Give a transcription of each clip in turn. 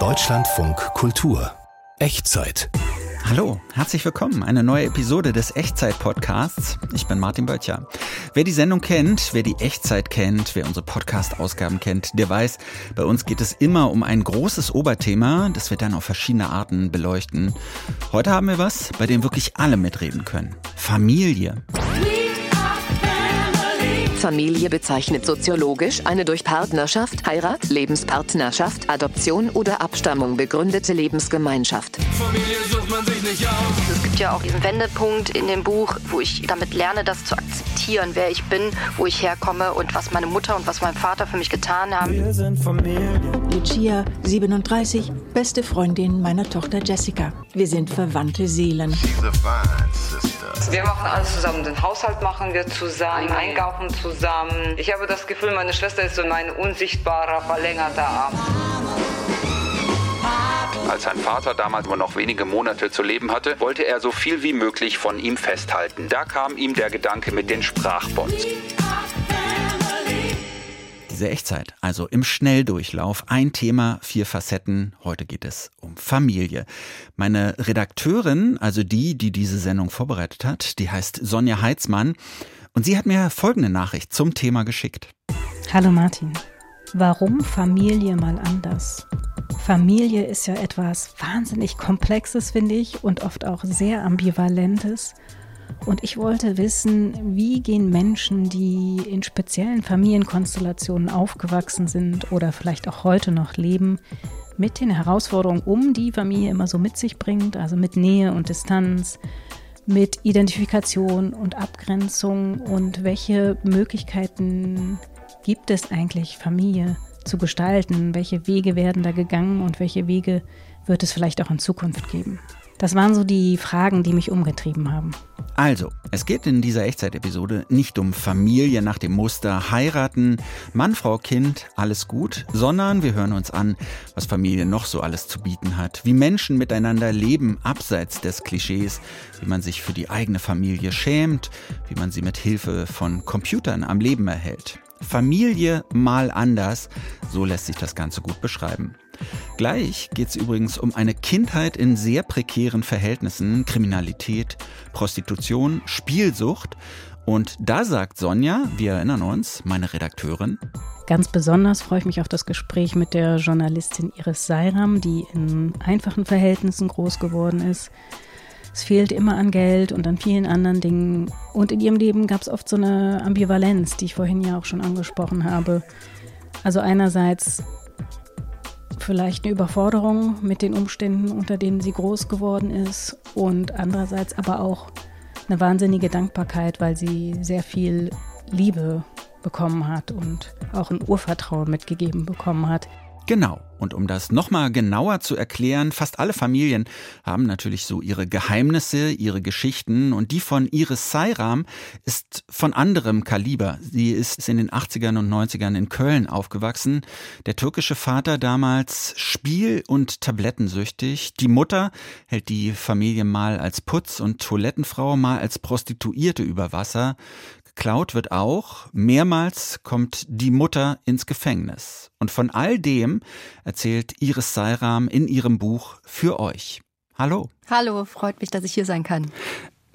Deutschlandfunk Kultur Echtzeit Hallo, herzlich willkommen. Eine neue Episode des Echtzeit-Podcasts. Ich bin Martin Böttcher. Wer die Sendung kennt, wer die Echtzeit kennt, wer unsere Podcast-Ausgaben kennt, der weiß, bei uns geht es immer um ein großes Oberthema, das wir dann auf verschiedene Arten beleuchten. Heute haben wir was, bei dem wirklich alle mitreden können. Familie. Familie bezeichnet soziologisch eine durch Partnerschaft, Heirat, Lebenspartnerschaft, Adoption oder Abstammung begründete Lebensgemeinschaft. Familie sucht man sich nicht aus. Es gibt ja auch diesen Wendepunkt in dem Buch, wo ich damit lerne, das zu akzeptieren, wer ich bin, wo ich herkomme und was meine Mutter und was mein Vater für mich getan haben. Wir sind Familie. Lucia, 37, beste Freundin meiner Tochter Jessica. Wir sind verwandte Seelen. Wir machen alles zusammen. Den Haushalt machen wir zusammen, einkaufen zusammen. Ich habe das Gefühl, meine Schwester ist so mein unsichtbarer, verlängerter Arm. Als sein Vater damals nur noch wenige Monate zu leben hatte, wollte er so viel wie möglich von ihm festhalten. Da kam ihm der Gedanke mit den Sprachbonds. Diese Echtzeit, also im Schnelldurchlauf, ein Thema, vier Facetten. Heute geht es um Familie. Meine Redakteurin, also die, die diese Sendung vorbereitet hat, die heißt Sonja Heitzmann. Und sie hat mir folgende Nachricht zum Thema geschickt. Hallo Martin. Warum Familie mal anders? Familie ist ja etwas wahnsinnig Komplexes, finde ich, und oft auch sehr Ambivalentes. Und ich wollte wissen, wie gehen Menschen, die in speziellen Familienkonstellationen aufgewachsen sind oder vielleicht auch heute noch leben, mit den Herausforderungen um, die Familie immer so mit sich bringt, also mit Nähe und Distanz, mit Identifikation und Abgrenzung und welche Möglichkeiten gibt es eigentlich, Familie zu gestalten? Welche Wege werden da gegangen und welche Wege wird es vielleicht auch in Zukunft geben? Das waren so die Fragen, die mich umgetrieben haben. Also, es geht in dieser Echtzeit-Episode nicht um Familie nach dem Muster heiraten, Mann, Frau, Kind, alles gut, sondern wir hören uns an, was Familie noch so alles zu bieten hat, wie Menschen miteinander leben abseits des Klischees, wie man sich für die eigene Familie schämt, wie man sie mit Hilfe von Computern am Leben erhält. Familie mal anders, so lässt sich das Ganze gut beschreiben. Gleich geht es übrigens um eine Kindheit in sehr prekären Verhältnissen, Kriminalität, Prostitution, Spielsucht. Und da sagt Sonja, wir erinnern uns, meine Redakteurin, Ganz besonders freue ich mich auf das Gespräch mit der Journalistin Iris Seiram, die in einfachen Verhältnissen groß geworden ist. Es fehlt immer an Geld und an vielen anderen Dingen. Und in ihrem Leben gab es oft so eine Ambivalenz, die ich vorhin ja auch schon angesprochen habe. Also einerseits vielleicht eine Überforderung mit den Umständen, unter denen sie groß geworden ist und andererseits aber auch eine wahnsinnige Dankbarkeit, weil sie sehr viel Liebe bekommen hat und auch ein Urvertrauen mitgegeben bekommen hat. Genau. Und um das nochmal genauer zu erklären, fast alle Familien haben natürlich so ihre Geheimnisse, ihre Geschichten und die von Iris Seiram ist von anderem Kaliber. Sie ist in den 80ern und 90ern in Köln aufgewachsen. Der türkische Vater damals spiel- und tablettensüchtig. Die Mutter hält die Familie mal als Putz- und Toilettenfrau, mal als Prostituierte über Wasser. Geklaut wird auch. Mehrmals kommt die Mutter ins Gefängnis. Und von all dem erzählt Iris Seiram in ihrem Buch für euch. Hallo. Hallo, freut mich, dass ich hier sein kann.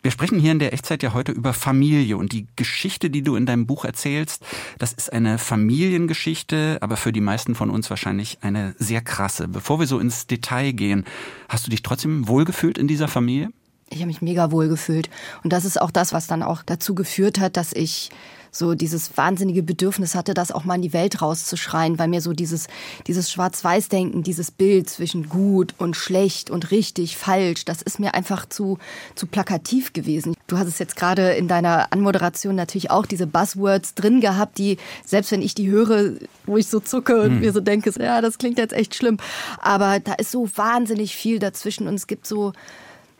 Wir sprechen hier in der Echtzeit ja heute über Familie und die Geschichte, die du in deinem Buch erzählst, das ist eine Familiengeschichte, aber für die meisten von uns wahrscheinlich eine sehr krasse. Bevor wir so ins Detail gehen, hast du dich trotzdem wohlgefühlt in dieser Familie? Ich habe mich mega wohl gefühlt. Und das ist auch das, was dann auch dazu geführt hat, dass ich so dieses wahnsinnige Bedürfnis hatte, das auch mal in die Welt rauszuschreien, weil mir so dieses, dieses Schwarz-Weiß-Denken, dieses Bild zwischen gut und schlecht und richtig, falsch, das ist mir einfach zu, zu plakativ gewesen. Du hast es jetzt gerade in deiner Anmoderation natürlich auch diese Buzzwords drin gehabt, die, selbst wenn ich die höre, wo ich so zucke und hm. mir so denke, ja, das klingt jetzt echt schlimm. Aber da ist so wahnsinnig viel dazwischen und es gibt so,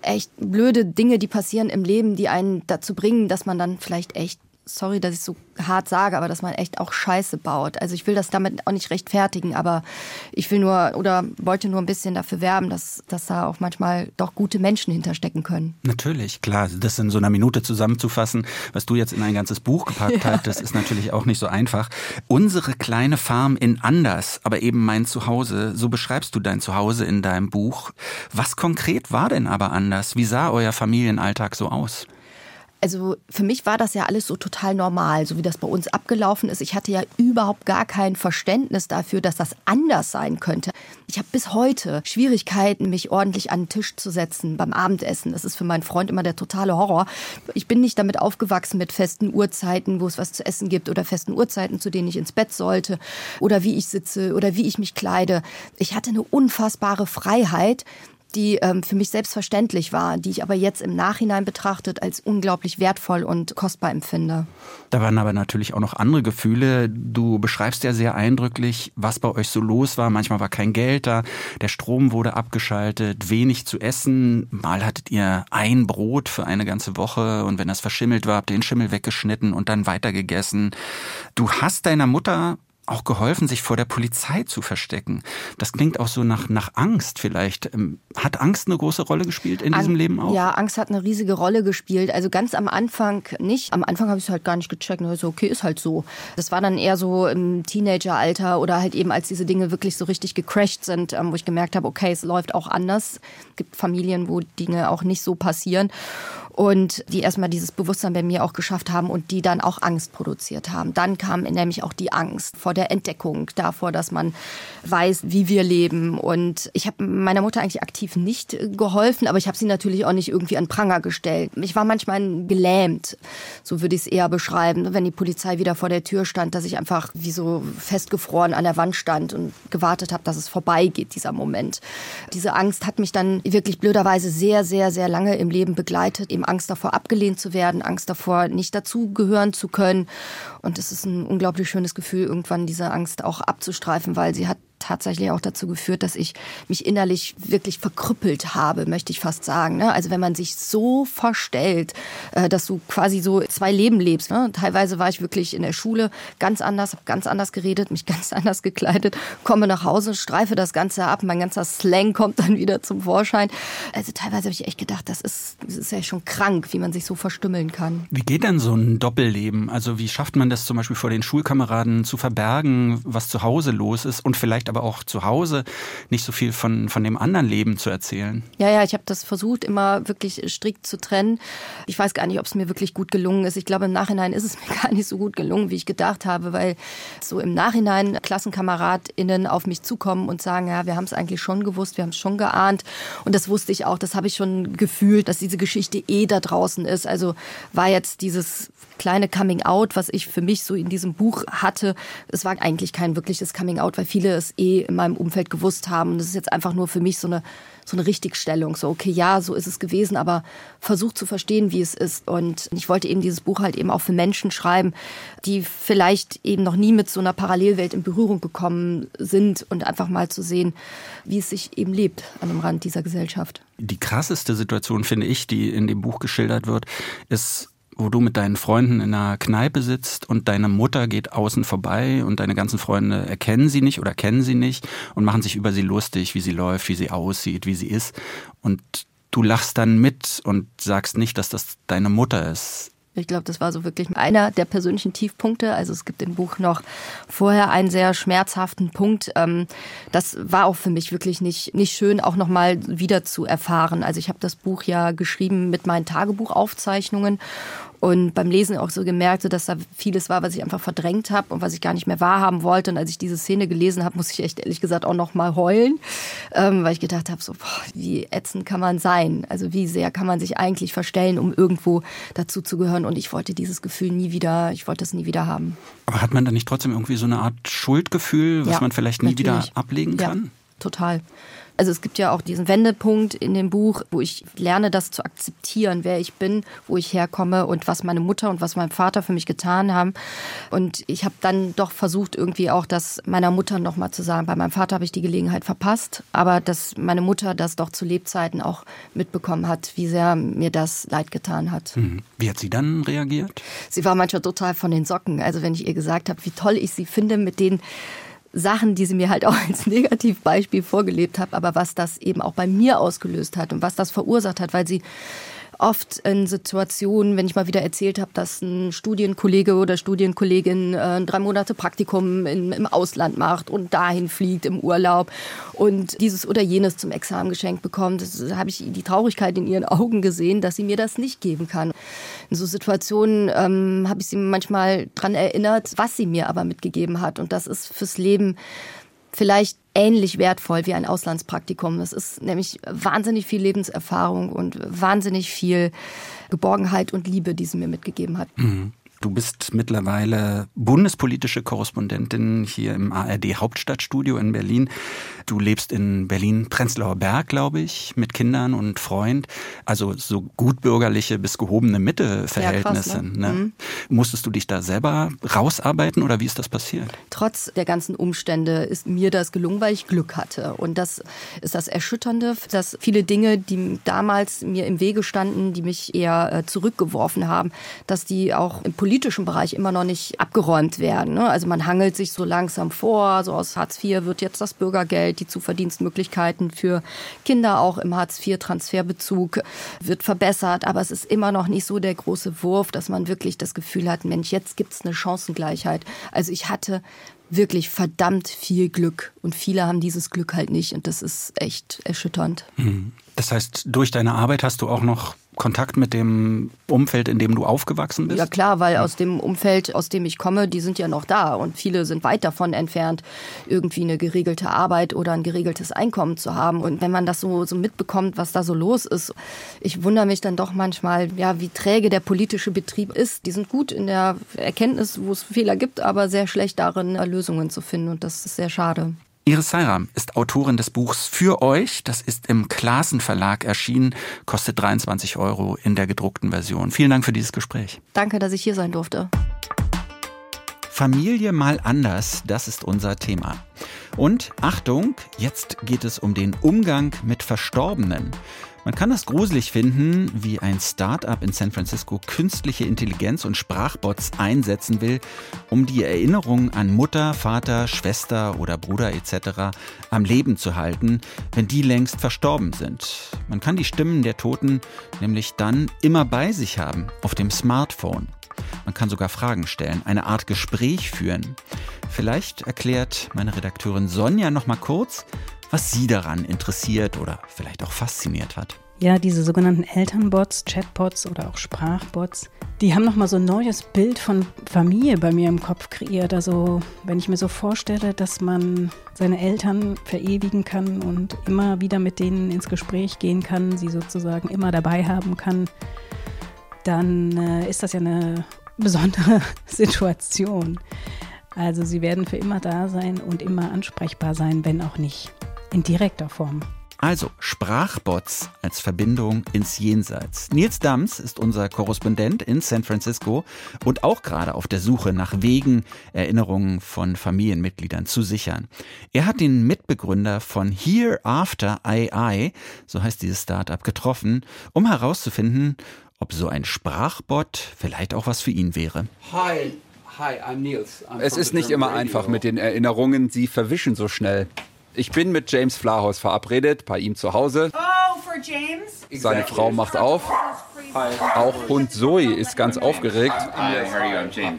echt blöde Dinge, die passieren im Leben, die einen dazu bringen, dass man dann vielleicht echt sorry, dass ich so hart sage, aber dass man echt auch Scheiße baut. Also ich will das damit auch nicht rechtfertigen, aber ich will nur oder wollte nur ein bisschen dafür werben, dass, dass da auch manchmal doch gute Menschen hinterstecken können. Natürlich, klar. Das in so einer Minute zusammenzufassen, was du jetzt in ein ganzes Buch gepackt ja. hast, das ist natürlich auch nicht so einfach. Unsere kleine Farm in Anders, aber eben mein Zuhause, so beschreibst du dein Zuhause in deinem Buch. Was konkret war denn aber anders? Wie sah euer Familienalltag so aus? Also für mich war das ja alles so total normal, so wie das bei uns abgelaufen ist. Ich hatte ja überhaupt gar kein Verständnis dafür, dass das anders sein könnte. Ich habe bis heute Schwierigkeiten, mich ordentlich an den Tisch zu setzen beim Abendessen. Das ist für meinen Freund immer der totale Horror. Ich bin nicht damit aufgewachsen mit festen Uhrzeiten, wo es was zu essen gibt oder festen Uhrzeiten, zu denen ich ins Bett sollte oder wie ich sitze oder wie ich mich kleide. Ich hatte eine unfassbare Freiheit, die ähm, für mich selbstverständlich war, die ich aber jetzt im Nachhinein betrachtet als unglaublich wertvoll und kostbar empfinde. Da waren aber natürlich auch noch andere Gefühle. Du beschreibst ja sehr eindrücklich, was bei euch so los war. Manchmal war kein Geld da, der Strom wurde abgeschaltet, wenig zu essen. Mal hattet ihr ein Brot für eine ganze Woche und wenn das verschimmelt war, habt ihr den Schimmel weggeschnitten und dann weitergegessen. Du hast deiner Mutter auch geholfen, sich vor der Polizei zu verstecken. Das klingt auch so nach, nach Angst vielleicht. Ähm, hat Angst eine große Rolle gespielt in An diesem Leben auch? Ja, Angst hat eine riesige Rolle gespielt. Also ganz am Anfang nicht. Am Anfang habe ich es halt gar nicht gecheckt. So, okay, ist halt so. Das war dann eher so im Teenageralter oder halt eben, als diese Dinge wirklich so richtig gecrashed sind, ähm, wo ich gemerkt habe, okay, es läuft auch anders. Es gibt Familien, wo Dinge auch nicht so passieren und die erstmal dieses Bewusstsein bei mir auch geschafft haben und die dann auch Angst produziert haben. Dann kam nämlich auch die Angst vor der Entdeckung, davor, dass man weiß, wie wir leben. Und ich habe meiner Mutter eigentlich aktiv nicht geholfen, aber ich habe sie natürlich auch nicht irgendwie an Pranger gestellt. Ich war manchmal gelähmt, so würde ich es eher beschreiben, wenn die Polizei wieder vor der Tür stand, dass ich einfach wie so festgefroren an der Wand stand und gewartet habe, dass es vorbeigeht, dieser Moment. Diese Angst hat mich dann wirklich blöderweise sehr, sehr, sehr lange im Leben begleitet, eben Angst davor, abgelehnt zu werden, Angst davor, nicht dazugehören zu können. Und es ist ein unglaublich schönes Gefühl, irgendwann diese Angst auch abzustreifen, weil sie hat tatsächlich auch dazu geführt, dass ich mich innerlich wirklich verkrüppelt habe, möchte ich fast sagen. Ne? Also wenn man sich so verstellt, äh, dass du quasi so zwei Leben lebst. Ne? Teilweise war ich wirklich in der Schule ganz anders, habe ganz anders geredet, mich ganz anders gekleidet, komme nach Hause, streife das Ganze ab, mein ganzer Slang kommt dann wieder zum Vorschein. Also teilweise habe ich echt gedacht, das ist, das ist ja schon krank, wie man sich so verstümmeln kann. Wie geht denn so ein Doppelleben? Also wie schafft man das zum Beispiel vor den Schulkameraden zu verbergen, was zu Hause los ist und vielleicht aber auch zu Hause nicht so viel von, von dem anderen Leben zu erzählen. Ja, ja, ich habe das versucht, immer wirklich strikt zu trennen. Ich weiß gar nicht, ob es mir wirklich gut gelungen ist. Ich glaube, im Nachhinein ist es mir gar nicht so gut gelungen, wie ich gedacht habe, weil so im Nachhinein KlassenkameradInnen auf mich zukommen und sagen, ja, wir haben es eigentlich schon gewusst, wir haben es schon geahnt. Und das wusste ich auch, das habe ich schon gefühlt, dass diese Geschichte eh da draußen ist. Also war jetzt dieses kleine Coming Out, was ich für mich so in diesem Buch hatte, es war eigentlich kein wirkliches Coming Out, weil viele es eh in meinem Umfeld gewusst haben. Und das ist jetzt einfach nur für mich so eine, so eine Richtigstellung. So, okay, ja, so ist es gewesen, aber versucht zu verstehen, wie es ist. Und ich wollte eben dieses Buch halt eben auch für Menschen schreiben, die vielleicht eben noch nie mit so einer Parallelwelt in Berührung gekommen sind und einfach mal zu sehen, wie es sich eben lebt an dem Rand dieser Gesellschaft. Die krasseste Situation, finde ich, die in dem Buch geschildert wird, ist wo du mit deinen Freunden in einer Kneipe sitzt und deine Mutter geht außen vorbei und deine ganzen Freunde erkennen sie nicht oder kennen sie nicht und machen sich über sie lustig, wie sie läuft, wie sie aussieht, wie sie ist. Und du lachst dann mit und sagst nicht, dass das deine Mutter ist. Ich glaube, das war so wirklich einer der persönlichen Tiefpunkte. Also es gibt im Buch noch vorher einen sehr schmerzhaften Punkt. Ähm, das war auch für mich wirklich nicht, nicht schön, auch nochmal wieder zu erfahren. Also ich habe das Buch ja geschrieben mit meinen Tagebuchaufzeichnungen und beim Lesen auch so gemerkt, dass da vieles war, was ich einfach verdrängt habe und was ich gar nicht mehr wahrhaben wollte. Und als ich diese Szene gelesen habe, muss ich echt ehrlich gesagt auch noch mal heulen, ähm, weil ich gedacht habe, so boah, wie ätzend kann man sein? Also wie sehr kann man sich eigentlich verstellen, um irgendwo dazu zu gehören? Und ich wollte dieses Gefühl nie wieder, ich wollte es nie wieder haben. Aber hat man da nicht trotzdem irgendwie so eine Art Schuldgefühl, was ja, man vielleicht nie natürlich. wieder ablegen kann? Ja. total. Also es gibt ja auch diesen Wendepunkt in dem Buch, wo ich lerne, das zu akzeptieren, wer ich bin, wo ich herkomme und was meine Mutter und was mein Vater für mich getan haben. Und ich habe dann doch versucht, irgendwie auch das meiner Mutter nochmal zu sagen. Bei meinem Vater habe ich die Gelegenheit verpasst, aber dass meine Mutter das doch zu Lebzeiten auch mitbekommen hat, wie sehr mir das leid getan hat. Mhm. Wie hat sie dann reagiert? Sie war manchmal total von den Socken. Also wenn ich ihr gesagt habe, wie toll ich sie finde mit den Sachen, die sie mir halt auch als Negativbeispiel vorgelebt hat, aber was das eben auch bei mir ausgelöst hat und was das verursacht hat, weil sie oft in Situationen, wenn ich mal wieder erzählt habe, dass ein Studienkollege oder Studienkollegin äh, drei Monate Praktikum in, im Ausland macht und dahin fliegt im Urlaub und dieses oder jenes zum Examen geschenkt bekommt, habe ich die Traurigkeit in ihren Augen gesehen, dass sie mir das nicht geben kann. In so Situationen ähm, habe ich sie manchmal dran erinnert, was sie mir aber mitgegeben hat und das ist fürs Leben vielleicht ähnlich wertvoll wie ein Auslandspraktikum. Es ist nämlich wahnsinnig viel Lebenserfahrung und wahnsinnig viel Geborgenheit und Liebe, die sie mir mitgegeben hat. Mhm. Du bist mittlerweile bundespolitische Korrespondentin hier im ARD Hauptstadtstudio in Berlin. Du lebst in Berlin-Prenzlauer Berg, glaube ich, mit Kindern und Freund. Also so gutbürgerliche bis gehobene Mitte-Verhältnisse. Ja, ne? ne? Mhm. Musstest du dich da selber rausarbeiten oder wie ist das passiert? Trotz der ganzen Umstände ist mir das gelungen, weil ich Glück hatte. Und das ist das Erschütternde, dass viele Dinge, die damals mir im Wege standen, die mich eher äh, zurückgeworfen haben, dass die auch im politischen Bereich immer noch nicht abgeräumt werden. Ne? Also man hangelt sich so langsam vor, so aus Hartz IV wird jetzt das Bürgergeld, die Zuverdienstmöglichkeiten für Kinder auch im Hartz IV-Transferbezug wird verbessert, aber es ist immer noch nicht so der große Wurf, dass man wirklich das Gefühl hat, Mensch, jetzt gibt es eine Chancengleichheit. Also ich hatte wirklich verdammt viel Glück und viele haben dieses Glück halt nicht und das ist echt erschütternd. Mhm. Das heißt, durch deine Arbeit hast du auch noch Kontakt mit dem Umfeld, in dem du aufgewachsen bist? Ja klar, weil aus dem Umfeld, aus dem ich komme, die sind ja noch da und viele sind weit davon entfernt, irgendwie eine geregelte Arbeit oder ein geregeltes Einkommen zu haben. Und wenn man das so, so mitbekommt, was da so los ist, ich wundere mich dann doch manchmal, ja, wie träge der politische Betrieb ist. Die sind gut in der Erkenntnis, wo es Fehler gibt, aber sehr schlecht darin, Lösungen zu finden. Und das ist sehr schade. Iris Seiram ist Autorin des Buchs Für euch. Das ist im Klassen Verlag erschienen, kostet 23 Euro in der gedruckten Version. Vielen Dank für dieses Gespräch. Danke, dass ich hier sein durfte. Familie mal anders, das ist unser Thema. Und Achtung, jetzt geht es um den Umgang mit Verstorbenen. Man kann das gruselig finden, wie ein Start-up in San Francisco künstliche Intelligenz und Sprachbots einsetzen will, um die Erinnerung an Mutter, Vater, Schwester oder Bruder etc. am Leben zu halten, wenn die längst verstorben sind. Man kann die Stimmen der Toten nämlich dann immer bei sich haben, auf dem Smartphone. Man kann sogar Fragen stellen, eine Art Gespräch führen. Vielleicht erklärt meine Redakteurin Sonja noch mal kurz, was Sie daran interessiert oder vielleicht auch fasziniert hat. Ja, diese sogenannten Elternbots, Chatbots oder auch Sprachbots, die haben nochmal so ein neues Bild von Familie bei mir im Kopf kreiert. Also wenn ich mir so vorstelle, dass man seine Eltern verewigen kann und immer wieder mit denen ins Gespräch gehen kann, sie sozusagen immer dabei haben kann, dann äh, ist das ja eine besondere Situation. Also sie werden für immer da sein und immer ansprechbar sein, wenn auch nicht in direkter Form. Also Sprachbots als Verbindung ins Jenseits. Nils Dams ist unser Korrespondent in San Francisco und auch gerade auf der Suche nach Wegen, Erinnerungen von Familienmitgliedern zu sichern. Er hat den Mitbegründer von Hereafter AI, so heißt dieses Startup, getroffen, um herauszufinden, ob so ein Sprachbot vielleicht auch was für ihn wäre. Hi. Hi, I'm Niels. I'm es ist nicht immer einfach mit den Erinnerungen, sie verwischen so schnell. Ich bin mit James Flahaus verabredet, bei ihm zu Hause. Oh, for James? Seine Frau macht auf. Auch Hund Zoe ist ganz aufgeregt.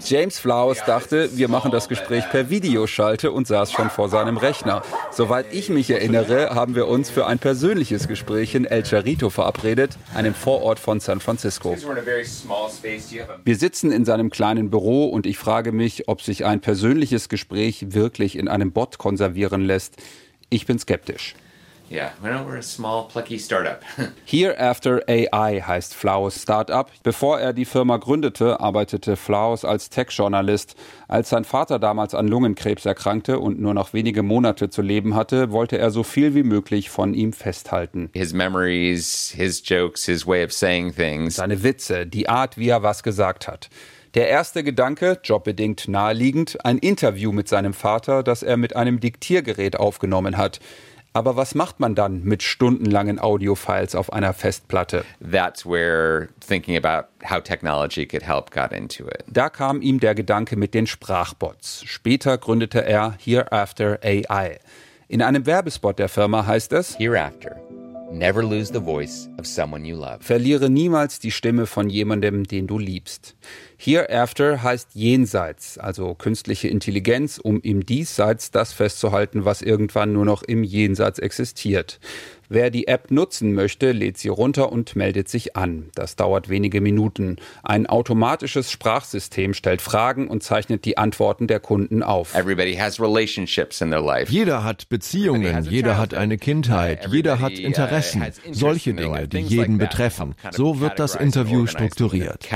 James Flaus dachte, wir machen das Gespräch per Videoschalte und saß schon vor seinem Rechner. Soweit ich mich erinnere, haben wir uns für ein persönliches Gespräch in El Charito verabredet, einem Vorort von San Francisco. Wir sitzen in seinem kleinen Büro und ich frage mich, ob sich ein persönliches Gespräch wirklich in einem Bot konservieren lässt. Ich bin skeptisch. Yeah, well, we're a small, plucky startup. Hereafter AI heißt Flaus Startup. Bevor er die Firma gründete, arbeitete Flaus als Tech-Journalist. Als sein Vater damals an Lungenkrebs erkrankte und nur noch wenige Monate zu leben hatte, wollte er so viel wie möglich von ihm festhalten. His memories, his jokes, his way of saying things. Seine Witze, die Art, wie er was gesagt hat. Der erste Gedanke, jobbedingt naheliegend, ein Interview mit seinem Vater, das er mit einem Diktiergerät aufgenommen hat. Aber was macht man dann mit stundenlangen Audiofiles auf einer Festplatte? That's where thinking about how technology could help got into it. Da kam ihm der Gedanke mit den Sprachbots. Später gründete er Hereafter AI. In einem Werbespot der Firma heißt es Hereafter. Never lose the voice of someone you love. Verliere niemals die Stimme von jemandem, den du liebst. Hereafter heißt jenseits, also künstliche Intelligenz, um im Diesseits das festzuhalten, was irgendwann nur noch im Jenseits existiert. Wer die App nutzen möchte, lädt sie runter und meldet sich an. Das dauert wenige Minuten. Ein automatisches Sprachsystem stellt Fragen und zeichnet die Antworten der Kunden auf. Jeder hat Beziehungen, jeder hat eine Kindheit, jeder hat uh, Interessen, solche Dinge, die jeden betreffen. So wird das Interview strukturiert.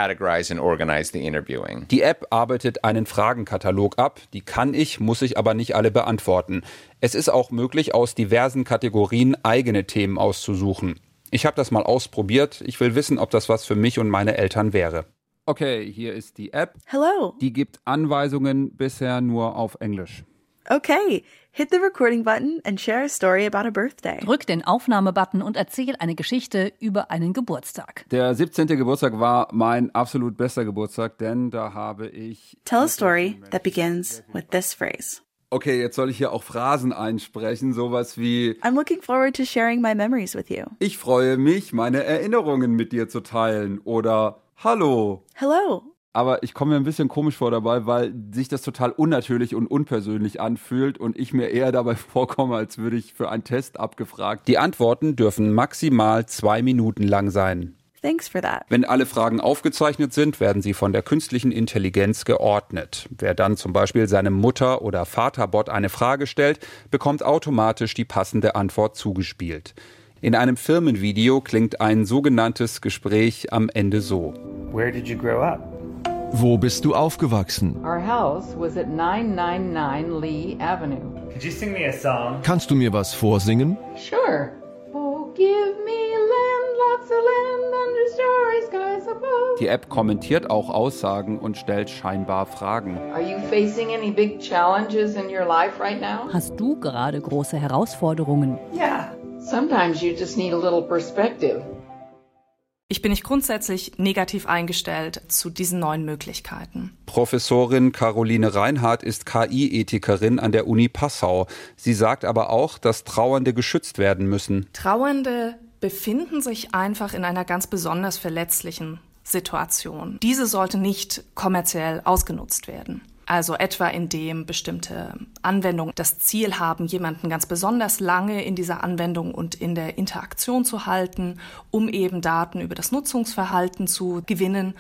Die App arbeitet einen Fragenkatalog ab, die kann ich, muss ich aber nicht alle beantworten. Es ist auch möglich, aus diversen Kategorien eigene Themen auszusuchen. Ich habe das mal ausprobiert. Ich will wissen, ob das was für mich und meine Eltern wäre. Okay, hier ist die App. Hello. Die gibt Anweisungen bisher nur auf Englisch. Okay, hit the recording button and share a story about a birthday. Drück den Aufnahmebutton und erzähl eine Geschichte über einen Geburtstag. Der 17. Geburtstag war mein absolut bester Geburtstag, denn da habe ich Tell a story that begins with this phrase. Okay, jetzt soll ich hier auch Phrasen einsprechen, sowas wie I'm looking forward to sharing my memories with you. Ich freue mich, meine Erinnerungen mit dir zu teilen oder Hallo. Hello. Aber ich komme mir ein bisschen komisch vor dabei, weil sich das total unnatürlich und unpersönlich anfühlt und ich mir eher dabei vorkomme, als würde ich für einen Test abgefragt. Die Antworten dürfen maximal zwei Minuten lang sein. Thanks for that. Wenn alle Fragen aufgezeichnet sind, werden sie von der künstlichen Intelligenz geordnet. Wer dann zum Beispiel seinem Mutter- oder Vaterbot eine Frage stellt, bekommt automatisch die passende Antwort zugespielt. In einem Firmenvideo klingt ein sogenanntes Gespräch am Ende so. Where did you grow up? Wo bist du aufgewachsen? Our house was at 999 Lee Avenue. Could you sing me a song? Kannst du mir was vorsingen? Sure. Oh, give me Die App kommentiert auch Aussagen und stellt scheinbar Fragen. Are you facing any big challenges in your life right now? Hast du gerade große Herausforderungen? Yeah. Sometimes you just need a little perspective. Ich bin nicht grundsätzlich negativ eingestellt zu diesen neuen Möglichkeiten. Professorin Caroline Reinhardt ist KI-Ethikerin an der Uni Passau. Sie sagt aber auch, dass Trauernde geschützt werden müssen. Trauernde befinden sich einfach in einer ganz besonders verletzlichen Situation. Diese sollte nicht kommerziell ausgenutzt werden. Also etwa indem bestimmte Anwendungen das Ziel haben, jemanden ganz besonders lange in dieser Anwendung und in der Interaktion zu halten, um eben Daten über das Nutzungsverhalten zu gewinnen.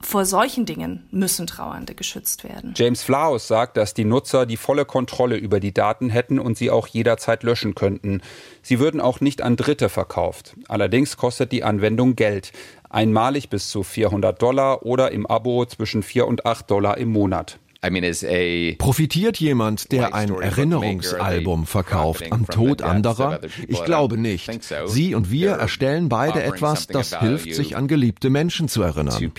Vor solchen Dingen müssen Trauernde geschützt werden. James Flaus sagt, dass die Nutzer die volle Kontrolle über die Daten hätten und sie auch jederzeit löschen könnten. Sie würden auch nicht an Dritte verkauft. Allerdings kostet die Anwendung Geld. Einmalig bis zu 400 Dollar oder im Abo zwischen 4 und 8 Dollar im Monat. Profitiert jemand, der ein Erinnerungsalbum verkauft, am Tod anderer? Ich glaube nicht. Sie und wir erstellen beide etwas, das hilft, sich an geliebte Menschen zu erinnern.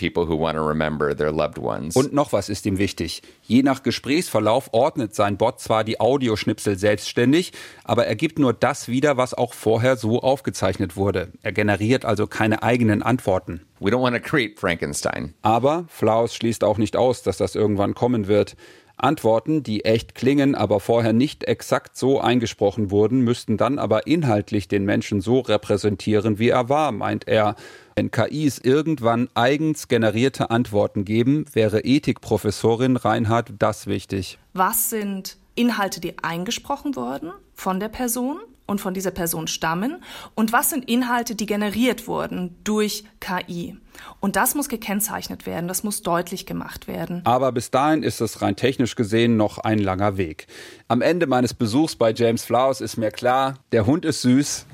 Und noch was ist ihm wichtig. Je nach Gesprächsverlauf ordnet sein Bot zwar die Audioschnipsel selbstständig, aber er gibt nur das wieder, was auch vorher so aufgezeichnet wurde. Er generiert also keine eigenen Antworten. We don't want to create Frankenstein. Aber Flaus schließt auch nicht aus, dass das irgendwann kommen wird. Antworten, die echt klingen, aber vorher nicht exakt so eingesprochen wurden, müssten dann aber inhaltlich den Menschen so repräsentieren, wie er war, meint er. Wenn KIs irgendwann eigens generierte Antworten geben, wäre Ethikprofessorin Reinhardt das wichtig. Was sind Inhalte, die eingesprochen wurden von der Person? Und von dieser Person stammen und was sind Inhalte, die generiert wurden durch KI. Und das muss gekennzeichnet werden, das muss deutlich gemacht werden. Aber bis dahin ist es rein technisch gesehen noch ein langer Weg. Am Ende meines Besuchs bei James Flowers ist mir klar, der Hund ist süß,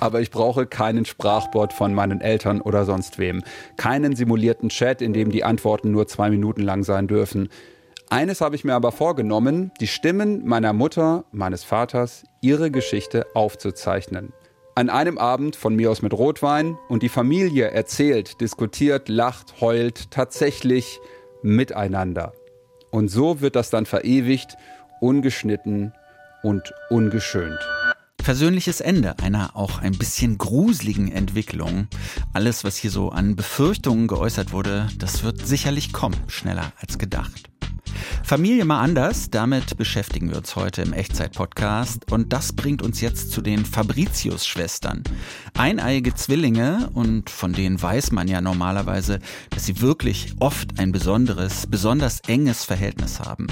aber ich brauche keinen Sprachbot von meinen Eltern oder sonst wem. Keinen simulierten Chat, in dem die Antworten nur zwei Minuten lang sein dürfen. Eines habe ich mir aber vorgenommen, die Stimmen meiner Mutter, meines Vaters, ihre Geschichte aufzuzeichnen. An einem Abend von mir aus mit Rotwein und die Familie erzählt, diskutiert, lacht, heult, tatsächlich miteinander. Und so wird das dann verewigt, ungeschnitten und ungeschönt. Versöhnliches Ende einer auch ein bisschen gruseligen Entwicklung. Alles, was hier so an Befürchtungen geäußert wurde, das wird sicherlich kommen, schneller als gedacht. Familie mal anders, damit beschäftigen wir uns heute im Echtzeit-Podcast und das bringt uns jetzt zu den Fabricius-Schwestern. Eineiige Zwillinge und von denen weiß man ja normalerweise, dass sie wirklich oft ein besonderes, besonders enges Verhältnis haben.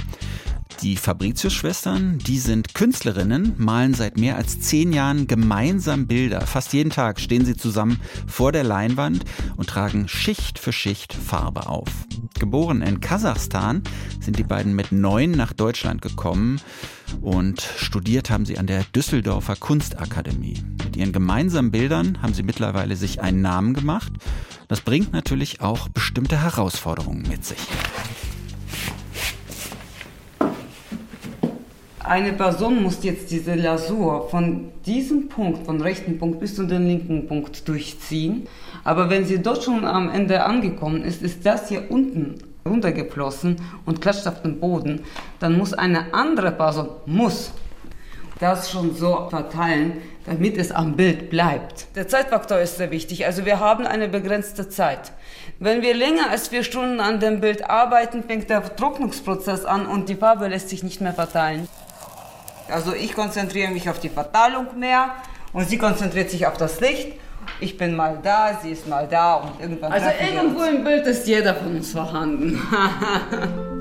Die Fabricius-Schwestern, die sind Künstlerinnen, malen seit mehr als zehn Jahren gemeinsam Bilder. Fast jeden Tag stehen sie zusammen vor der Leinwand und tragen Schicht für Schicht Farbe auf. Geboren in Kasachstan sind die beiden mit neun nach Deutschland gekommen und studiert haben sie an der Düsseldorfer Kunstakademie. Mit ihren gemeinsamen Bildern haben sie mittlerweile sich einen Namen gemacht. Das bringt natürlich auch bestimmte Herausforderungen mit sich. Eine Person muss jetzt diese Lasur von diesem Punkt, von rechten Punkt bis zu dem linken Punkt durchziehen. Aber wenn sie dort schon am Ende angekommen ist, ist das hier unten runtergeflossen und klatscht auf den Boden. Dann muss eine andere Person, muss das schon so verteilen, damit es am Bild bleibt. Der Zeitfaktor ist sehr wichtig. Also wir haben eine begrenzte Zeit. Wenn wir länger als vier Stunden an dem Bild arbeiten, fängt der Trocknungsprozess an und die Farbe lässt sich nicht mehr verteilen. Also ich konzentriere mich auf die Verteilung mehr und sie konzentriert sich auf das Licht. Ich bin mal da, sie ist mal da und irgendwann. Also irgendwo im Bild ist jeder von uns vorhanden.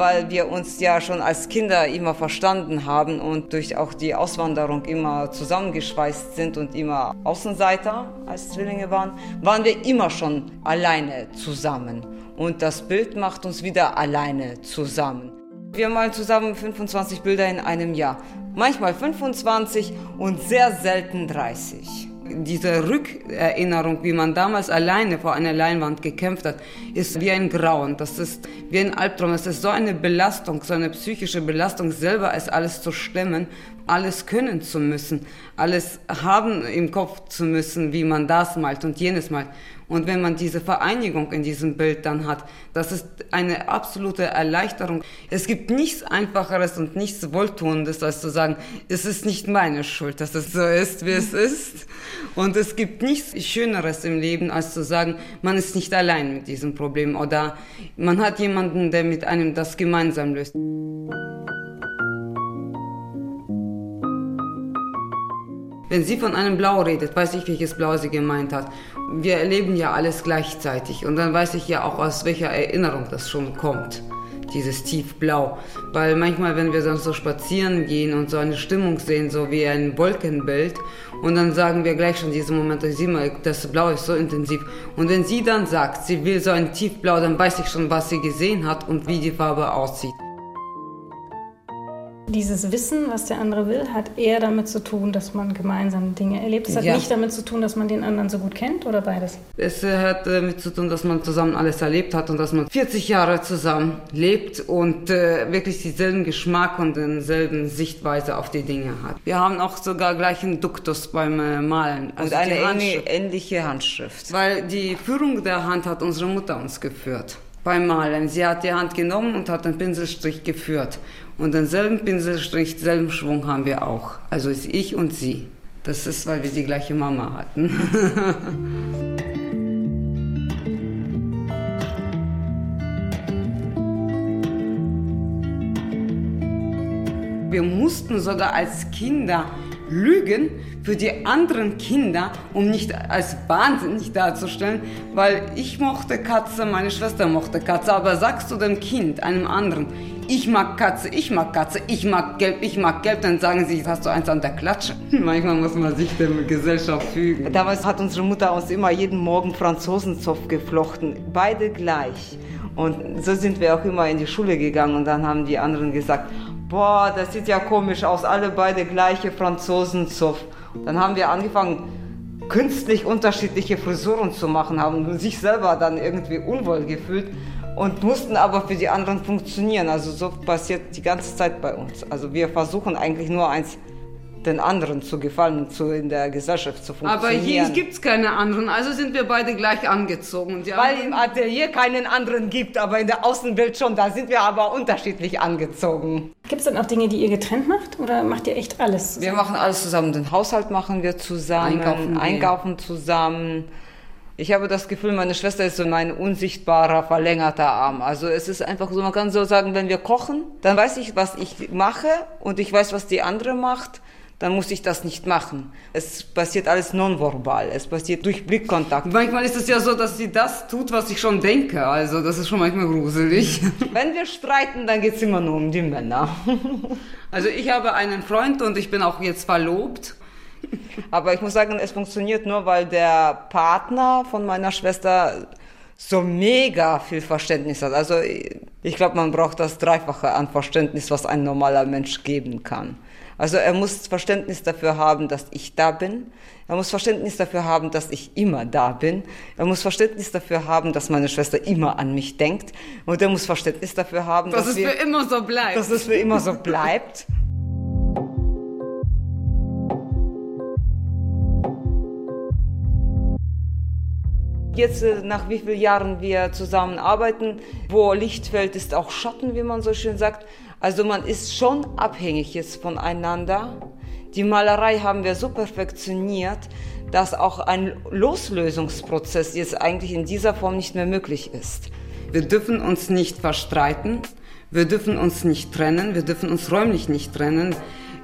weil wir uns ja schon als Kinder immer verstanden haben und durch auch die Auswanderung immer zusammengeschweißt sind und immer Außenseiter als Zwillinge waren, waren wir immer schon alleine zusammen und das Bild macht uns wieder alleine zusammen. Wir malen zusammen 25 Bilder in einem Jahr. Manchmal 25 und sehr selten 30. Diese Rückerinnerung, wie man damals alleine vor einer Leinwand gekämpft hat, ist wie ein Grauen. Das ist wie ein Albtraum. Es ist so eine Belastung, so eine psychische Belastung, selber es alles zu stemmen, alles können zu müssen, alles haben im Kopf zu müssen, wie man das malt und jenes malt. Und wenn man diese Vereinigung in diesem Bild dann hat, das ist eine absolute Erleichterung. Es gibt nichts Einfacheres und nichts Wohltuendes, als zu sagen, es ist nicht meine Schuld, dass es so ist, wie es ist. Und es gibt nichts Schöneres im Leben, als zu sagen, man ist nicht allein mit diesem Problem oder man hat jemanden, der mit einem das gemeinsam löst. Wenn sie von einem Blau redet, weiß ich, welches Blau sie gemeint hat. Wir erleben ja alles gleichzeitig und dann weiß ich ja auch, aus welcher Erinnerung das schon kommt dieses Tiefblau. Weil manchmal, wenn wir dann so spazieren gehen und so eine Stimmung sehen, so wie ein Wolkenbild, und dann sagen wir gleich schon diese Momente, sieh mal, das Blau ist so intensiv. Und wenn sie dann sagt, sie will so ein Tiefblau, dann weiß ich schon, was sie gesehen hat und wie die Farbe aussieht. Dieses Wissen, was der andere will, hat eher damit zu tun, dass man gemeinsam Dinge erlebt. Es hat ja. nicht damit zu tun, dass man den anderen so gut kennt oder beides? Es hat damit zu tun, dass man zusammen alles erlebt hat und dass man 40 Jahre zusammen lebt und äh, wirklich denselben Geschmack und denselben Sichtweise auf die Dinge hat. Wir haben auch sogar gleichen Duktus beim äh, Malen. Also und eine Handschrift. ähnliche Handschrift. Weil die Führung der Hand hat unsere Mutter uns geführt beim Malen. Sie hat die Hand genommen und hat den Pinselstrich geführt. Und denselben Pinselstrich, selben Schwung haben wir auch. Also ist ich und sie. Das ist, weil wir die gleiche Mama hatten. wir mussten sogar als Kinder lügen für die anderen Kinder, um nicht als wahnsinnig darzustellen, weil ich mochte Katze, meine Schwester mochte Katze, aber sagst du dem Kind, einem anderen, ich mag Katze, ich mag Katze, ich mag Gelb, ich mag Gelb, dann sagen sie, hast du eins an der Klatsche. Manchmal muss man sich der Gesellschaft fügen. Damals hat unsere Mutter uns immer jeden Morgen Franzosenzopf geflochten, beide gleich. Und so sind wir auch immer in die Schule gegangen und dann haben die anderen gesagt, boah, das sieht ja komisch aus, alle beide gleiche Franzosenzopf. Dann haben wir angefangen, künstlich unterschiedliche Frisuren zu machen, haben sich selber dann irgendwie unwohl gefühlt und mussten aber für die anderen funktionieren. Also so passiert die ganze Zeit bei uns. Also wir versuchen eigentlich nur eins den anderen zu gefallen und zu in der Gesellschaft zu funktionieren. Aber hier gibt es keine anderen, also sind wir beide gleich angezogen. Weil im Atelier keinen anderen gibt, aber in der Außenwelt schon, da sind wir aber unterschiedlich angezogen. Gibt es dann auch Dinge, die ihr getrennt macht oder macht ihr echt alles? Zusammen? Wir machen alles zusammen, den Haushalt machen wir zusammen, einkaufen, einkaufen zusammen. Ich habe das Gefühl, meine Schwester ist so mein unsichtbarer, verlängerter Arm. Also es ist einfach so, man kann so sagen, wenn wir kochen, dann weiß ich, was ich mache und ich weiß, was die andere macht dann muss ich das nicht machen. Es passiert alles nonverbal, es passiert durch Blickkontakt. Manchmal ist es ja so, dass sie das tut, was ich schon denke. Also das ist schon manchmal gruselig. Wenn wir streiten, dann geht es immer nur um die Männer. Also ich habe einen Freund und ich bin auch jetzt verlobt. Aber ich muss sagen, es funktioniert nur, weil der Partner von meiner Schwester so mega viel Verständnis hat. Also ich glaube, man braucht das Dreifache an Verständnis, was ein normaler Mensch geben kann. Also er muss Verständnis dafür haben, dass ich da bin. Er muss Verständnis dafür haben, dass ich immer da bin. Er muss Verständnis dafür haben, dass meine Schwester immer an mich denkt. Und er muss Verständnis dafür haben, dass, dass es wir, für immer so bleibt. Dass es für immer so bleibt. Jetzt, äh, nach wie vielen Jahren wir zusammenarbeiten, wo Licht fällt, ist auch Schatten, wie man so schön sagt. Also man ist schon abhängig jetzt voneinander. Die Malerei haben wir so perfektioniert, dass auch ein Loslösungsprozess jetzt eigentlich in dieser Form nicht mehr möglich ist. Wir dürfen uns nicht verstreiten, wir dürfen uns nicht trennen, wir dürfen uns räumlich nicht trennen.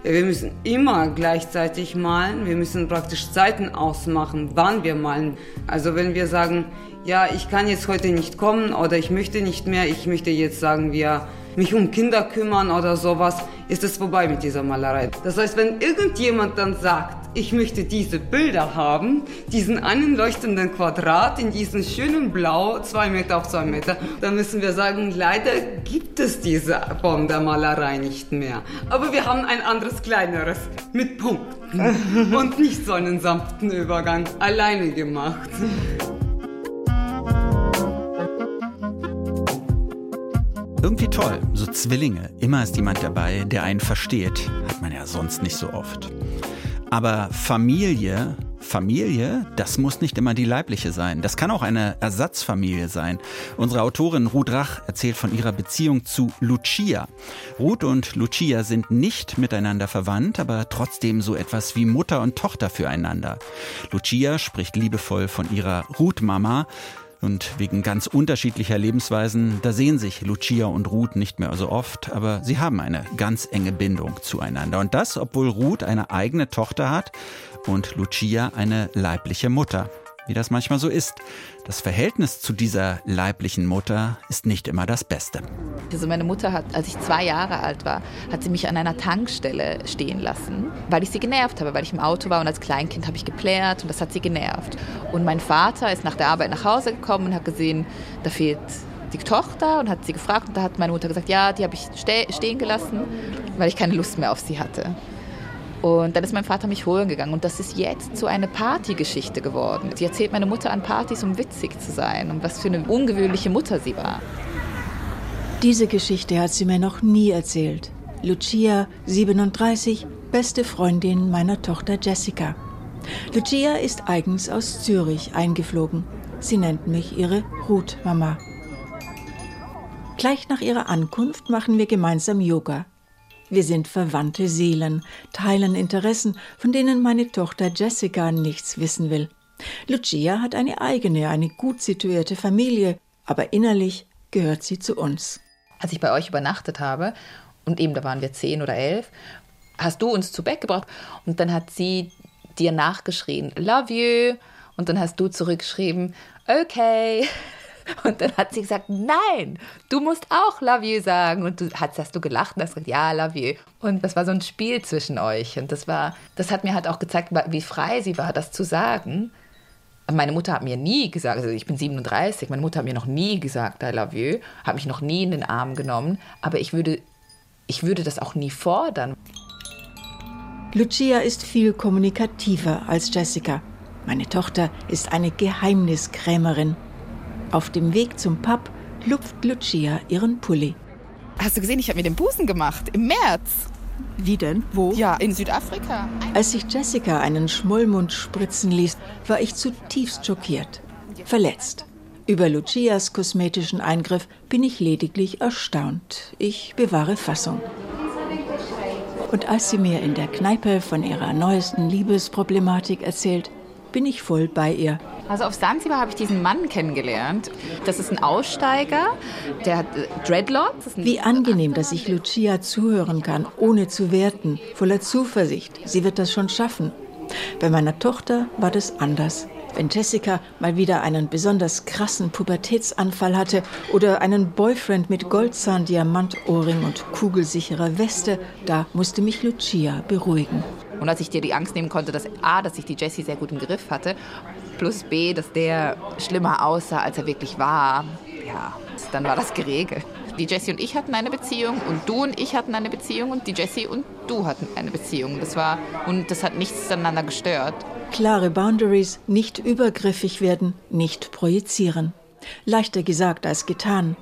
Wir müssen immer gleichzeitig malen, wir müssen praktisch Zeiten ausmachen, wann wir malen. Also wenn wir sagen, ja, ich kann jetzt heute nicht kommen oder ich möchte nicht mehr, ich möchte jetzt sagen wir mich um Kinder kümmern oder sowas, ist es vorbei mit dieser Malerei. Das heißt, wenn irgendjemand dann sagt, ich möchte diese Bilder haben, diesen einen leuchtenden Quadrat in diesem schönen Blau, zwei Meter auf zwei Meter, dann müssen wir sagen, leider gibt es diese Form der Malerei nicht mehr. Aber wir haben ein anderes, kleineres, mit Punkten und nicht so einen sanften Übergang, alleine gemacht. Irgendwie toll, so Zwillinge. Immer ist jemand dabei, der einen versteht. Hat man ja sonst nicht so oft. Aber Familie, Familie, das muss nicht immer die leibliche sein. Das kann auch eine Ersatzfamilie sein. Unsere Autorin Ruth Rach erzählt von ihrer Beziehung zu Lucia. Ruth und Lucia sind nicht miteinander verwandt, aber trotzdem so etwas wie Mutter und Tochter füreinander. Lucia spricht liebevoll von ihrer Ruth-Mama. Und wegen ganz unterschiedlicher Lebensweisen, da sehen sich Lucia und Ruth nicht mehr so oft, aber sie haben eine ganz enge Bindung zueinander. Und das, obwohl Ruth eine eigene Tochter hat und Lucia eine leibliche Mutter wie das manchmal so ist. Das Verhältnis zu dieser leiblichen Mutter ist nicht immer das Beste. Also meine Mutter hat, als ich zwei Jahre alt war, hat sie mich an einer Tankstelle stehen lassen, weil ich sie genervt habe, weil ich im Auto war und als Kleinkind habe ich geplärt und das hat sie genervt. Und mein Vater ist nach der Arbeit nach Hause gekommen und hat gesehen, da fehlt die Tochter und hat sie gefragt und da hat meine Mutter gesagt, ja, die habe ich stehen gelassen, weil ich keine Lust mehr auf sie hatte. Und dann ist mein Vater mich holen gegangen und das ist jetzt so eine Partygeschichte geworden. Sie erzählt meine Mutter an Partys, um witzig zu sein und was für eine ungewöhnliche Mutter sie war. Diese Geschichte hat sie mir noch nie erzählt. Lucia, 37, beste Freundin meiner Tochter Jessica. Lucia ist eigens aus Zürich eingeflogen. Sie nennt mich ihre Ruth-Mama. Gleich nach ihrer Ankunft machen wir gemeinsam Yoga. Wir sind verwandte Seelen, teilen Interessen, von denen meine Tochter Jessica nichts wissen will. Lucia hat eine eigene, eine gut situierte Familie, aber innerlich gehört sie zu uns. Als ich bei euch übernachtet habe, und eben da waren wir zehn oder elf, hast du uns zu Bett gebracht? Und dann hat sie dir nachgeschrien, love you. Und dann hast du zurückgeschrieben, okay. Und dann hat sie gesagt, nein, du musst auch love you sagen. Und du hast, hast du gelacht und hast gesagt, ja, love you. Und das war so ein Spiel zwischen euch. Und das war, das hat mir halt auch gezeigt, wie frei sie war, das zu sagen. Meine Mutter hat mir nie gesagt, also ich bin 37, meine Mutter hat mir noch nie gesagt, I love you, hat mich noch nie in den Arm genommen, aber ich würde, ich würde das auch nie fordern. Lucia ist viel kommunikativer als Jessica. Meine Tochter ist eine Geheimniskrämerin. Auf dem Weg zum Pub lupft Lucia ihren Pulli. Hast du gesehen, ich habe mir den Busen gemacht im März. Wie denn? Wo? Ja, in Südafrika. Als sich Jessica einen Schmollmund spritzen ließ, war ich zutiefst schockiert. Verletzt. Über Lucias kosmetischen Eingriff bin ich lediglich erstaunt. Ich bewahre Fassung. Und als sie mir in der Kneipe von ihrer neuesten Liebesproblematik erzählt, bin ich voll bei ihr. Also auf Sansibar habe ich diesen Mann kennengelernt. Das ist ein Aussteiger, der hat äh, Dreadlocks. Wie angenehm, dass ich Lucia zuhören kann, ohne zu werten, voller Zuversicht. Sie wird das schon schaffen. Bei meiner Tochter war das anders. Wenn Jessica mal wieder einen besonders krassen Pubertätsanfall hatte oder einen Boyfriend mit Goldzahn, Diamantohrring und kugelsicherer Weste, da musste mich Lucia beruhigen. Und als ich dir die Angst nehmen konnte, dass A, dass ich die Jessie sehr gut im Griff hatte, plus B, dass der schlimmer aussah, als er wirklich war, ja, dann war das geregelt. Die Jessie und ich hatten eine Beziehung und du und ich hatten eine Beziehung und die Jessie und du hatten eine Beziehung. Das war und das hat nichts aneinander gestört. Klare Boundaries, nicht übergriffig werden, nicht projizieren. Leichter gesagt als getan.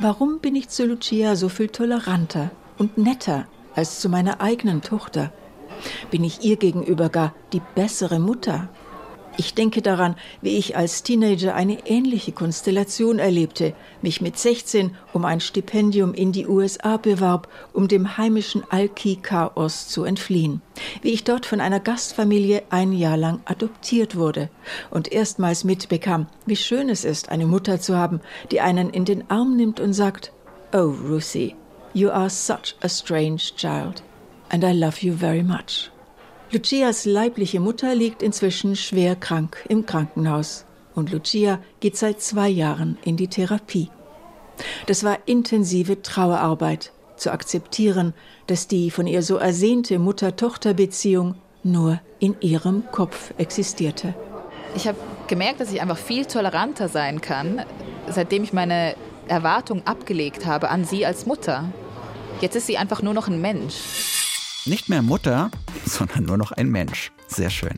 Warum bin ich zu Lucia so viel toleranter und netter als zu meiner eigenen Tochter? Bin ich ihr gegenüber gar die bessere Mutter? Ich denke daran, wie ich als Teenager eine ähnliche Konstellation erlebte, mich mit 16 um ein Stipendium in die USA bewarb, um dem heimischen Alki-Chaos zu entfliehen, wie ich dort von einer Gastfamilie ein Jahr lang adoptiert wurde und erstmals mitbekam, wie schön es ist, eine Mutter zu haben, die einen in den Arm nimmt und sagt, Oh, Ruthie, you are such a strange child, and I love you very much. Lucias leibliche Mutter liegt inzwischen schwer krank im Krankenhaus und Lucia geht seit zwei Jahren in die Therapie. Das war intensive Trauerarbeit, zu akzeptieren, dass die von ihr so ersehnte Mutter-Tochter-Beziehung nur in ihrem Kopf existierte. Ich habe gemerkt, dass ich einfach viel toleranter sein kann, seitdem ich meine Erwartung abgelegt habe an sie als Mutter. Jetzt ist sie einfach nur noch ein Mensch. Nicht mehr Mutter, sondern nur noch ein Mensch. Sehr schön.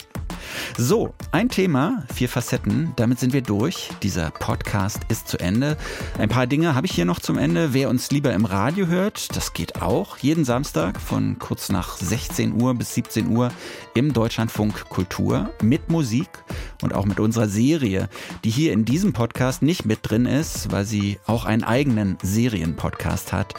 So, ein Thema, vier Facetten, damit sind wir durch. Dieser Podcast ist zu Ende. Ein paar Dinge habe ich hier noch zum Ende. Wer uns lieber im Radio hört, das geht auch. Jeden Samstag von kurz nach 16 Uhr bis 17 Uhr im Deutschlandfunk Kultur mit Musik und auch mit unserer Serie, die hier in diesem Podcast nicht mit drin ist, weil sie auch einen eigenen Serienpodcast hat,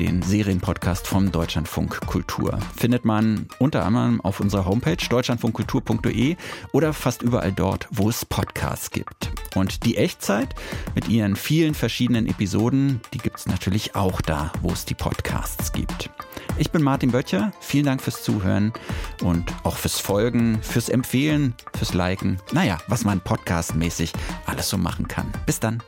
den Serienpodcast vom Deutschlandfunk Kultur. Findet man unter anderem auf unserer Homepage deutschlandfunkkultur.de oder fast überall dort, wo es Podcasts gibt. Und die Echtzeit mit ihren vielen verschiedenen Episoden, die gibt es natürlich auch da, wo es die Podcasts gibt. Ich bin Martin Böttcher, vielen Dank fürs Zuhören und auch fürs Folgen, fürs Empfehlen, fürs Liken. Naja, was man podcastmäßig alles so machen kann. Bis dann.